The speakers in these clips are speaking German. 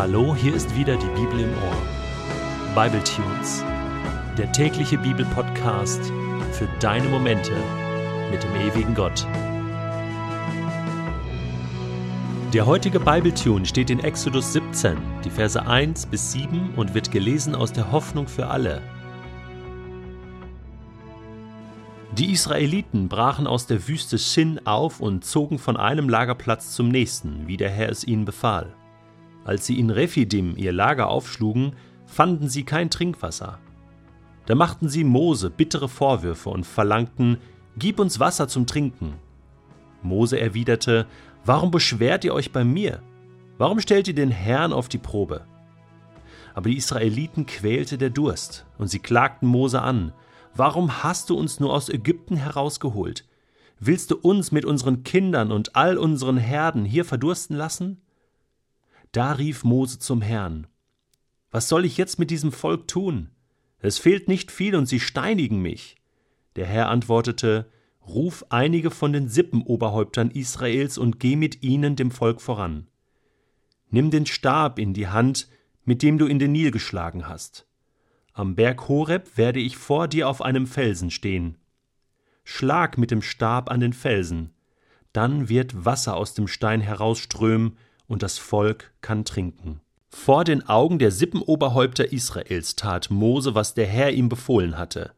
Hallo, hier ist wieder die Bibel im Ohr. Bible Tunes, der tägliche Bibelpodcast für deine Momente mit dem ewigen Gott. Der heutige Bible Tune steht in Exodus 17, die Verse 1 bis 7 und wird gelesen aus der Hoffnung für alle. Die Israeliten brachen aus der Wüste Shin auf und zogen von einem Lagerplatz zum nächsten, wie der Herr es ihnen befahl. Als sie in Rephidim ihr Lager aufschlugen, fanden sie kein Trinkwasser. Da machten sie Mose bittere Vorwürfe und verlangten, Gib uns Wasser zum Trinken. Mose erwiderte, Warum beschwert ihr euch bei mir? Warum stellt ihr den Herrn auf die Probe? Aber die Israeliten quälte der Durst, und sie klagten Mose an, Warum hast du uns nur aus Ägypten herausgeholt? Willst du uns mit unseren Kindern und all unseren Herden hier verdursten lassen? Da rief Mose zum Herrn, Was soll ich jetzt mit diesem Volk tun? Es fehlt nicht viel und sie steinigen mich. Der Herr antwortete, Ruf einige von den Sippenoberhäuptern Israels und geh mit ihnen dem Volk voran. Nimm den Stab in die Hand, mit dem du in den Nil geschlagen hast. Am Berg Horeb werde ich vor dir auf einem Felsen stehen. Schlag mit dem Stab an den Felsen, dann wird Wasser aus dem Stein herausströmen und das Volk kann trinken. Vor den Augen der Sippenoberhäupter Israels tat Mose, was der Herr ihm befohlen hatte.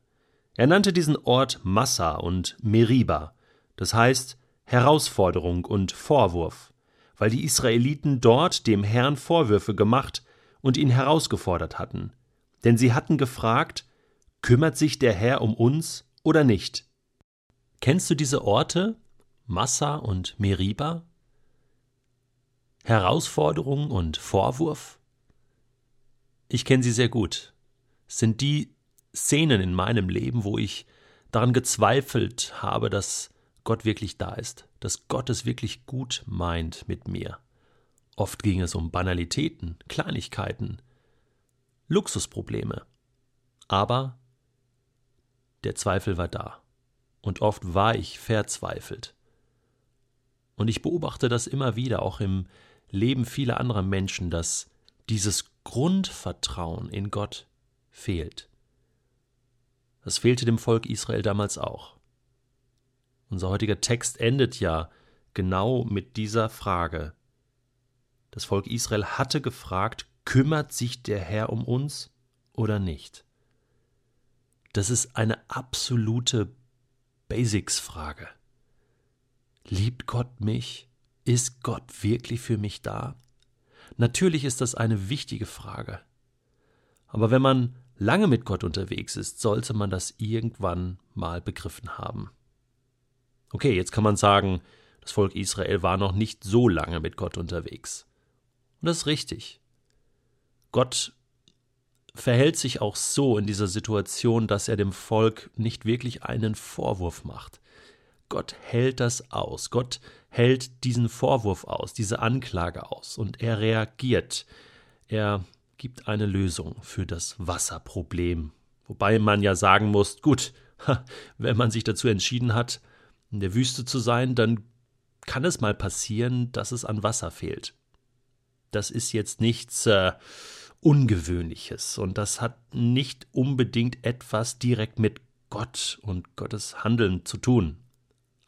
Er nannte diesen Ort Massa und Meriba, das heißt Herausforderung und Vorwurf, weil die Israeliten dort dem Herrn Vorwürfe gemacht und ihn herausgefordert hatten denn sie hatten gefragt, kümmert sich der Herr um uns oder nicht? Kennst du diese Orte, Massa und Meriba? Herausforderung und Vorwurf? Ich kenne sie sehr gut. Es sind die Szenen in meinem Leben, wo ich daran gezweifelt habe, dass Gott wirklich da ist, dass Gott es wirklich gut meint mit mir. Oft ging es um Banalitäten, Kleinigkeiten, Luxusprobleme. Aber der Zweifel war da. Und oft war ich verzweifelt. Und ich beobachte das immer wieder, auch im Leben vieler anderer Menschen, dass dieses Grundvertrauen in Gott fehlt. Das fehlte dem Volk Israel damals auch. Unser heutiger Text endet ja genau mit dieser Frage. Das Volk Israel hatte gefragt, Kümmert sich der Herr um uns oder nicht? Das ist eine absolute Basics-Frage. Liebt Gott mich? Ist Gott wirklich für mich da? Natürlich ist das eine wichtige Frage. Aber wenn man lange mit Gott unterwegs ist, sollte man das irgendwann mal begriffen haben. Okay, jetzt kann man sagen, das Volk Israel war noch nicht so lange mit Gott unterwegs. Und das ist richtig. Gott verhält sich auch so in dieser Situation, dass er dem Volk nicht wirklich einen Vorwurf macht. Gott hält das aus. Gott hält diesen Vorwurf aus, diese Anklage aus und er reagiert. Er gibt eine Lösung für das Wasserproblem. Wobei man ja sagen muss, gut, wenn man sich dazu entschieden hat, in der Wüste zu sein, dann kann es mal passieren, dass es an Wasser fehlt. Das ist jetzt nichts äh, Ungewöhnliches und das hat nicht unbedingt etwas direkt mit Gott und Gottes Handeln zu tun.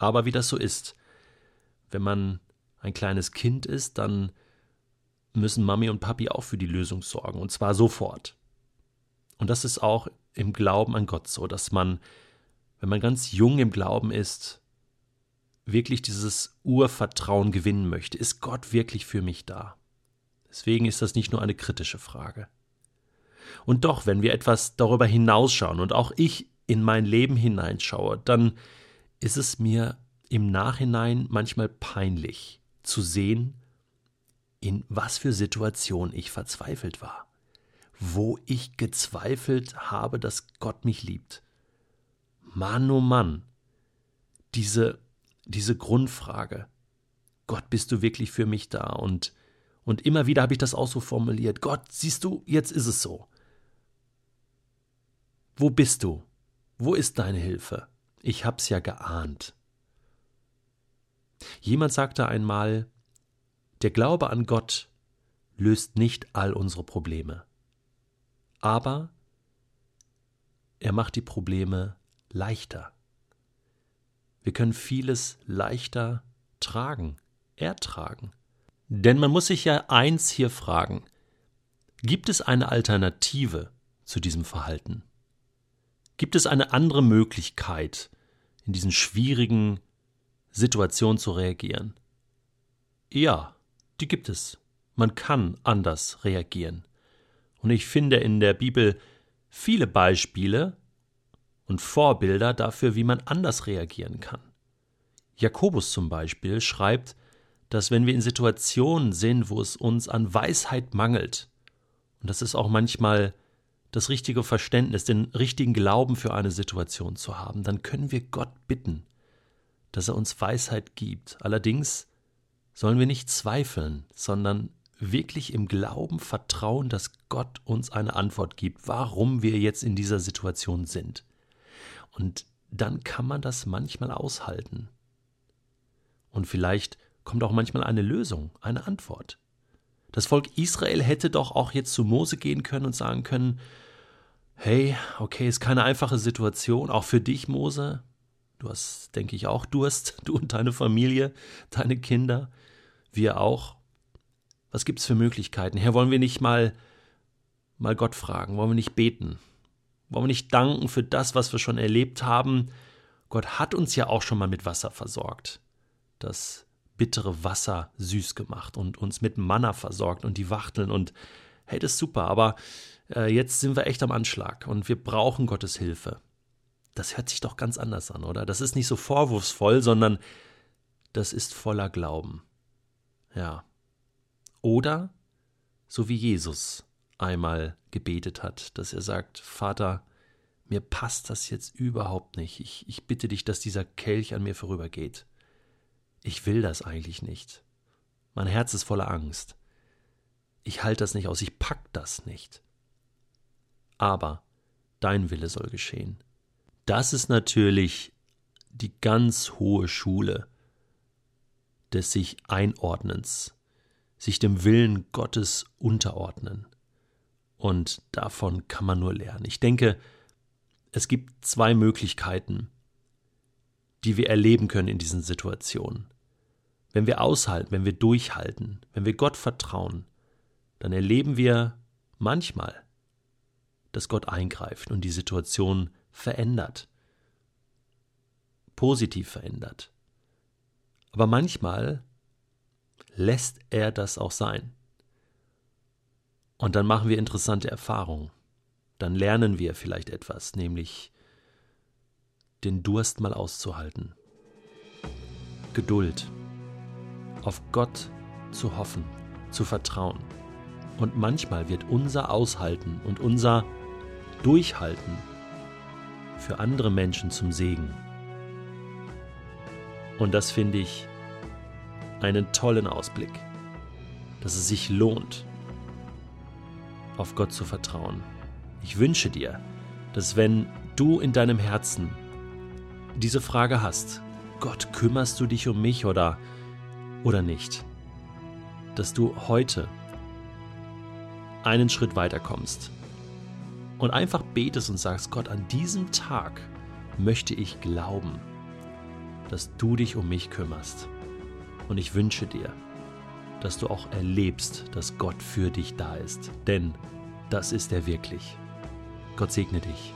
Aber wie das so ist, wenn man ein kleines Kind ist, dann müssen Mami und Papi auch für die Lösung sorgen und zwar sofort. Und das ist auch im Glauben an Gott so, dass man, wenn man ganz jung im Glauben ist, wirklich dieses Urvertrauen gewinnen möchte. Ist Gott wirklich für mich da? Deswegen ist das nicht nur eine kritische Frage. Und doch, wenn wir etwas darüber hinausschauen und auch ich in mein Leben hineinschaue, dann ist es mir im Nachhinein manchmal peinlich zu sehen, in was für Situation ich verzweifelt war, wo ich gezweifelt habe, dass Gott mich liebt. Mann, oh Mann, diese, diese Grundfrage, Gott, bist du wirklich für mich da? Und und immer wieder habe ich das auch so formuliert. Gott, siehst du, jetzt ist es so. Wo bist du? Wo ist deine Hilfe? Ich hab's ja geahnt. Jemand sagte einmal, der Glaube an Gott löst nicht all unsere Probleme. Aber er macht die Probleme leichter. Wir können vieles leichter tragen, ertragen. Denn man muss sich ja eins hier fragen. Gibt es eine Alternative zu diesem Verhalten? Gibt es eine andere Möglichkeit, in diesen schwierigen Situationen zu reagieren? Ja, die gibt es. Man kann anders reagieren. Und ich finde in der Bibel viele Beispiele und Vorbilder dafür, wie man anders reagieren kann. Jakobus zum Beispiel schreibt, dass wenn wir in Situationen sind, wo es uns an Weisheit mangelt, und das ist auch manchmal das richtige Verständnis, den richtigen Glauben für eine Situation zu haben, dann können wir Gott bitten, dass er uns Weisheit gibt. Allerdings sollen wir nicht zweifeln, sondern wirklich im Glauben vertrauen, dass Gott uns eine Antwort gibt, warum wir jetzt in dieser Situation sind. Und dann kann man das manchmal aushalten. Und vielleicht kommt auch manchmal eine Lösung, eine Antwort. Das Volk Israel hätte doch auch jetzt zu Mose gehen können und sagen können, hey, okay, ist keine einfache Situation, auch für dich, Mose. Du hast, denke ich, auch Durst, du und deine Familie, deine Kinder, wir auch. Was gibt es für Möglichkeiten? Herr, wollen wir nicht mal, mal Gott fragen? Wollen wir nicht beten? Wollen wir nicht danken für das, was wir schon erlebt haben? Gott hat uns ja auch schon mal mit Wasser versorgt. Das bittere Wasser süß gemacht und uns mit Manna versorgt und die Wachteln und hey, das ist super, aber äh, jetzt sind wir echt am Anschlag und wir brauchen Gottes Hilfe. Das hört sich doch ganz anders an, oder? Das ist nicht so vorwurfsvoll, sondern das ist voller Glauben. Ja. Oder so wie Jesus einmal gebetet hat, dass er sagt, Vater, mir passt das jetzt überhaupt nicht. Ich, ich bitte dich, dass dieser Kelch an mir vorübergeht. Ich will das eigentlich nicht. Mein Herz ist voller Angst. Ich halte das nicht aus, ich pack das nicht aber dein Wille soll geschehen. Das ist natürlich die ganz hohe Schule des sich Einordnens, sich dem Willen Gottes unterordnen. Und davon kann man nur lernen. Ich denke, es gibt zwei Möglichkeiten, die wir erleben können in diesen Situationen. Wenn wir aushalten, wenn wir durchhalten, wenn wir Gott vertrauen, dann erleben wir manchmal dass Gott eingreift und die Situation verändert, positiv verändert. Aber manchmal lässt er das auch sein. Und dann machen wir interessante Erfahrungen. Dann lernen wir vielleicht etwas, nämlich den Durst mal auszuhalten. Geduld. Auf Gott zu hoffen, zu vertrauen. Und manchmal wird unser Aushalten und unser Durchhalten für andere Menschen zum Segen. Und das finde ich einen tollen Ausblick, dass es sich lohnt, auf Gott zu vertrauen. Ich wünsche dir, dass wenn du in deinem Herzen diese Frage hast, Gott, kümmerst du dich um mich oder, oder nicht, dass du heute einen Schritt weiter kommst und einfach betest und sagst, Gott, an diesem Tag möchte ich glauben, dass du dich um mich kümmerst. Und ich wünsche dir, dass du auch erlebst, dass Gott für dich da ist. Denn das ist er wirklich. Gott segne dich.